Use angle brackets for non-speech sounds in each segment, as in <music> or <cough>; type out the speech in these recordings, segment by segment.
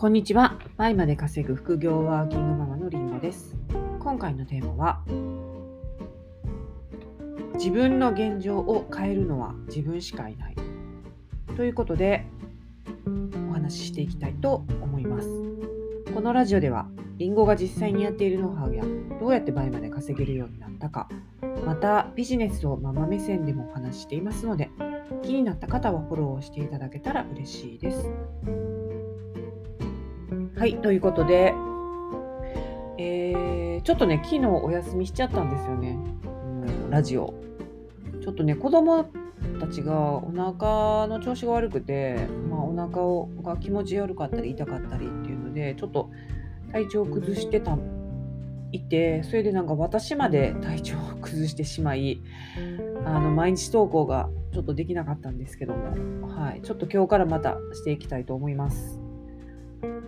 こんにちは。倍まで稼ぐ副業ワーキングママのりんごです。今回のテーマは、自分の現状を変えるのは自分しかいない。ということで、お話ししていきたいと思います。このラジオでは、りんごが実際にやっているノウハウや、どうやって倍まで稼げるようになったか、またビジネスをママ目線でもお話ししていますので、気になった方はフォローしていただけたら嬉しいです。はい、ということで、えーちょっとね、昨日お休みしちゃったんですよね、うん、ラジオ。ちょっとね、子供たちがお腹の調子が悪くて、まあ、お腹をが気持ち悪かったり痛かったりっていうので、ちょっと体調を崩してたいて、それでなんか私まで体調を崩してしまい、あの毎日投稿がちょっとできなかったんですけども、はい、ちょっと今日からまたしていきたいと思います。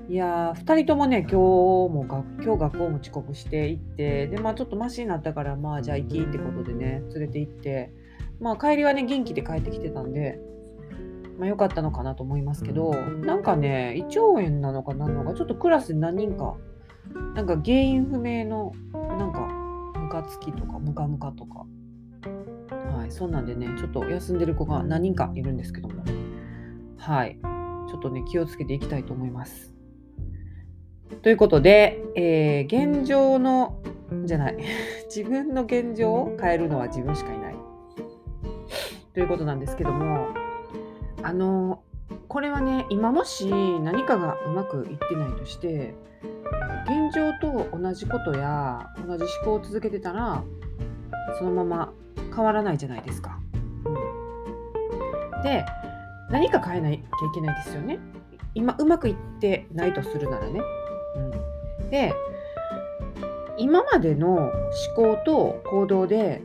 いやー2人ともね今日も学今日学校も遅刻して行ってでまあちょっとマシになったからまあじゃあ行きってことでね連れて行ってまあ帰りはね元気で帰ってきてたんでまあ良かったのかなと思いますけどなんかね胃腸炎なのかなのかちょっとクラスに何人かなんか原因不明のなんかムカつきとかムカムカとか。はいそんなんでねちょっと休んでる子が何人かいるんですけども。はい。ちょっとね気をつけていきたいと思います。ということで、えー現状のじゃない <laughs> 自分の現状を変えるのは自分しかいないということなんですけどもあのこれはね今もし何かがうまくいってないとして現状と同じことや同じ思考を続けてたらそのまま変わらないじゃないですか。うんで何か変えなきゃいけないですよね。今うまくいってないとするならね。うん、で今までの思考と行動で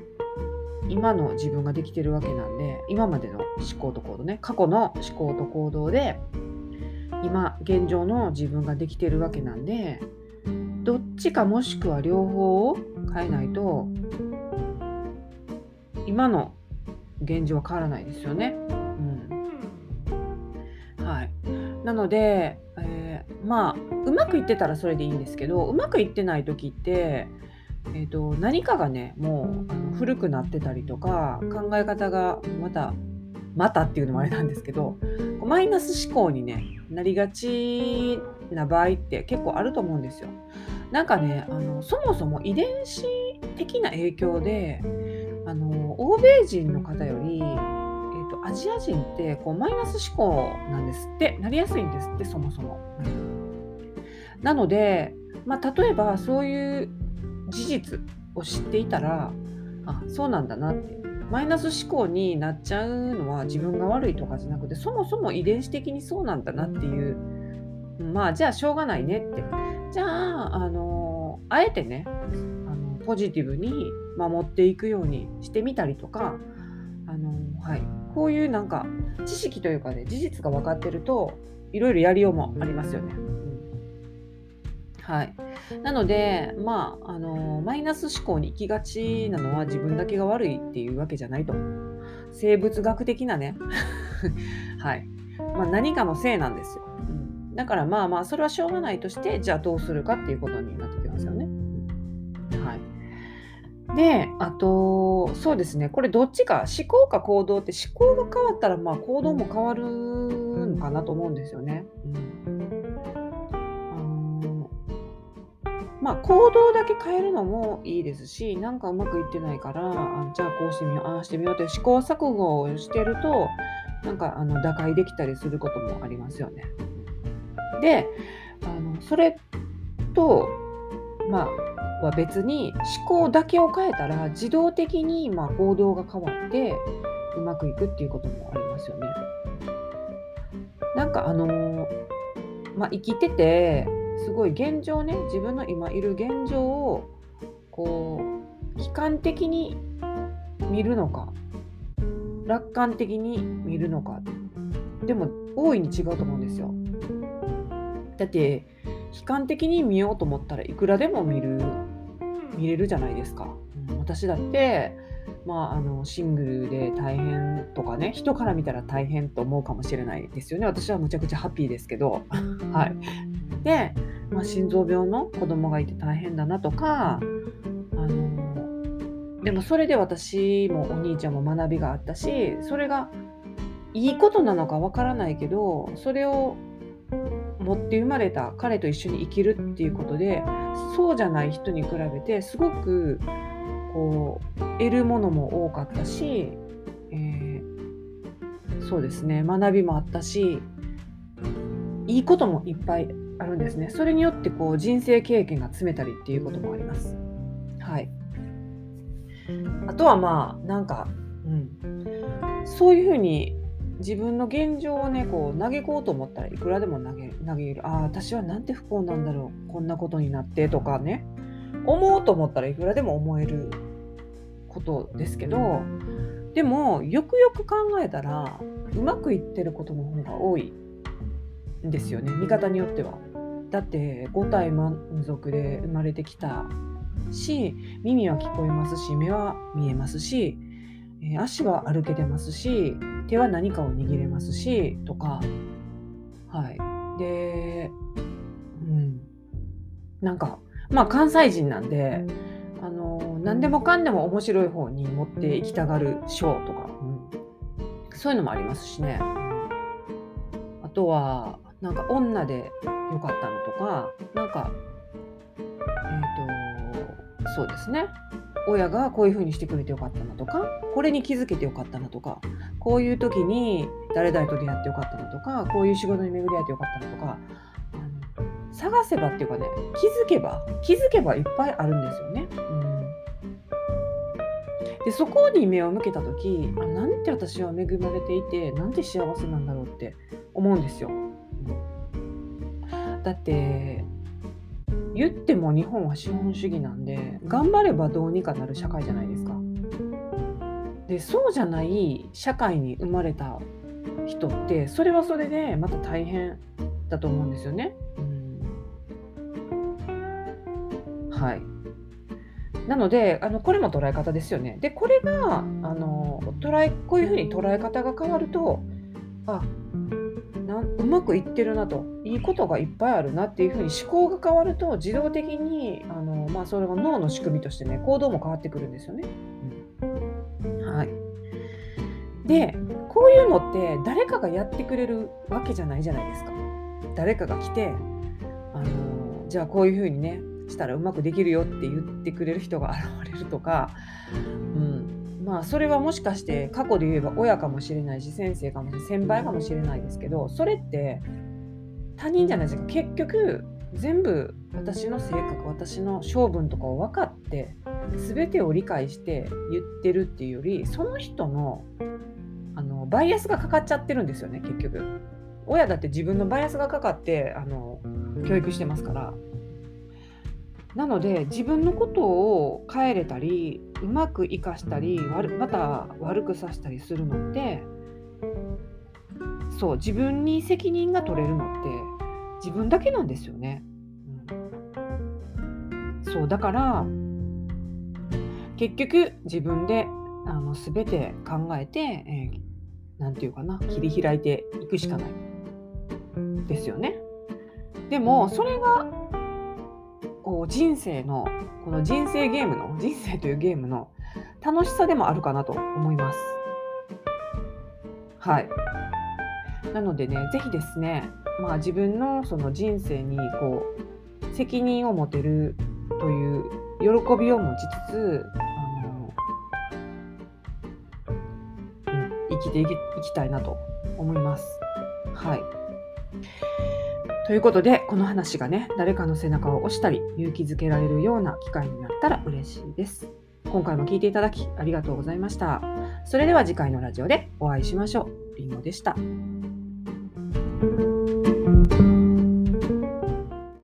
今の自分ができてるわけなんで今までの思考と行動ね過去の思考と行動で今現状の自分ができてるわけなんでどっちかもしくは両方を変えないと今の現状は変わらないですよね。なので、えーまあうまくいってたらそれでいいんですけどうまくいってない時って、えー、と何かがねもうあの古くなってたりとか考え方がまたまたっていうのもあれなんですけどマイナス思考に、ね、なりがちな場合って結構あると思うんですよ。なんかねあのそもそも遺伝子的な影響であの欧米人の方より、アジア人ってこうマイナス思考なんですってなりやすいんですってそもそも。なので、まあ、例えばそういう事実を知っていたらあそうなんだなってマイナス思考になっちゃうのは自分が悪いとかじゃなくてそもそも遺伝子的にそうなんだなっていうまあじゃあしょうがないねってじゃああのあえてねあのポジティブに守っていくようにしてみたりとかあの、はい、こういうなんか知識というかね事実が分かってるといろいろやりようもありますよね。うんはい、なので、まああのマイナス思考に行きがちなのは自分だけが悪いっていうわけじゃないと。生物学的なね、<laughs> はいまあ、何かのせいなんですよ。うん、だからまあまあそれはしょうがないとしてじゃあどうするかっていうことになってきますよね。はい、であとそうですねこれどっちか思考か行動って思考が変わったらまあ行動も変わるのかなと思うんですよね。うんまあ行動だけ変えるのもいいですしなんかうまくいってないからあじゃあこうしてみようああしてみようって試行錯誤をしてるとなんかあの打開できたりすることもありますよね。であのそれとまあは別に思考だけを変えたら自動的にまあ行動が変わってうまくいくっていうこともありますよね。なんかあのーまあ、生きててすごい現状ね自分の今いる現状をこう悲観的に見るのか楽観的に見るのかでも大いに違うと思うんですよ。だって悲観的に見ようと思ったらいくらでも見る見れるじゃないですか。うん私だってまあ、あのシングルで大変とかね人から見たら大変と思うかもしれないですよね。私はむちゃくちゃハッピーですけど。はい。で、まあ、心臓病の子供がいて大変だなとかあのでもそれで私もお兄ちゃんも学びがあったしそれがいいことなのかわからないけどそれを持って生まれた彼と一緒に生きるっていうことでそうじゃない人に比べてすごくこう得るものも多かったし、えー、そうですね学びもあったしいいこともいっぱいあるんですね。それによってこう人生経験が積めたりっていうこともあります。はい。あとはまあなんか、うん、そういうふうに自分の現状をねこう嘆こうと思ったらいくらでも投げ投げる。ああ私はなんて不幸なんだろう。こんなことになってとかね。思うと思ったらいくらでも思えることですけどでもよくよく考えたらうまくいってることの方が多いんですよね。見方によっては。だって5体満足で生まれてきたし耳は聞こえますし目は見えますし、え足は歩けてますし手は何かを握れますしとか。はい。でうん。なんかまあ関西人なんであの何でもかんでも面白い方に持っていきたがるショーとか、うん、そういうのもありますしね。あとはなんか女でよかったのとかなんかえっ、ー、とそうですね。親がこういう風にしてくれてよかったなとかこれに気づけてよかったなとかこういう時に誰々と出会ってよかったなとかこういう仕事に巡り合えてよかったなとか探せばっていうかね気づけば気づけばいっぱいあるんですよね。うん、でそこに目を向けた時あなんて私は恵まれていてなんて幸せなんだろうって思うんですよ。だって言っても日本は資本主義なんで頑張ればどうにかなる社会じゃないですか。でそうじゃない社会に生まれた人ってそれはそれでまた大変だと思うんですよね。はいなのであのこれも捉え方ですよね。でこれがあの捉えこういうふうに捉え方が変わるとあなうまくいってるなといいことがいっぱいあるなっていうふうに思考が変わると自動的にあの、まあ、それが脳の仕組みとしてね行動も変わってくるんですよね。うん、はい、でこういうのって誰かがやってくれるわけじゃないじゃないですか。誰かが来てあのじゃあこういうふうにねしたらうまくできるよって言ってくれる人が現れるとか、うん、まあそれはもしかして過去で言えば親かもしれないし先生かもしれない先輩かもしれないですけどそれって他人じゃないですか。結局全部私の性格私の性分とかを分かって全てを理解して言ってるっていうよりその人のあのバイアスがかかっちゃってるんですよね結局。親だって自分のバイアスがかかってあの教育してますから。なので自分のことを変えれたりうまく生かしたりまた悪くさせたりするのってそう自分に責任が取れるのって自分だけなんですよね。うん、そうだから結局自分であの全て考えて何、えー、て言うかな切り開いていくしかないですよね。でもそれがう人生のこの人生ゲームの人生というゲームの楽しさでもあるかなと思います。はい。なのでね、ぜひですね、まあ、自分のその人生にこう責任を持てるという喜びを持ちつつ、あのうん、生きていきたいなと思います。はい。ということで、この話がね、誰かの背中を押したり、勇気づけられるような機会になったら嬉しいです。今回も聞いていただきありがとうございました。それでは次回のラジオでお会いしましょう。りんごでした。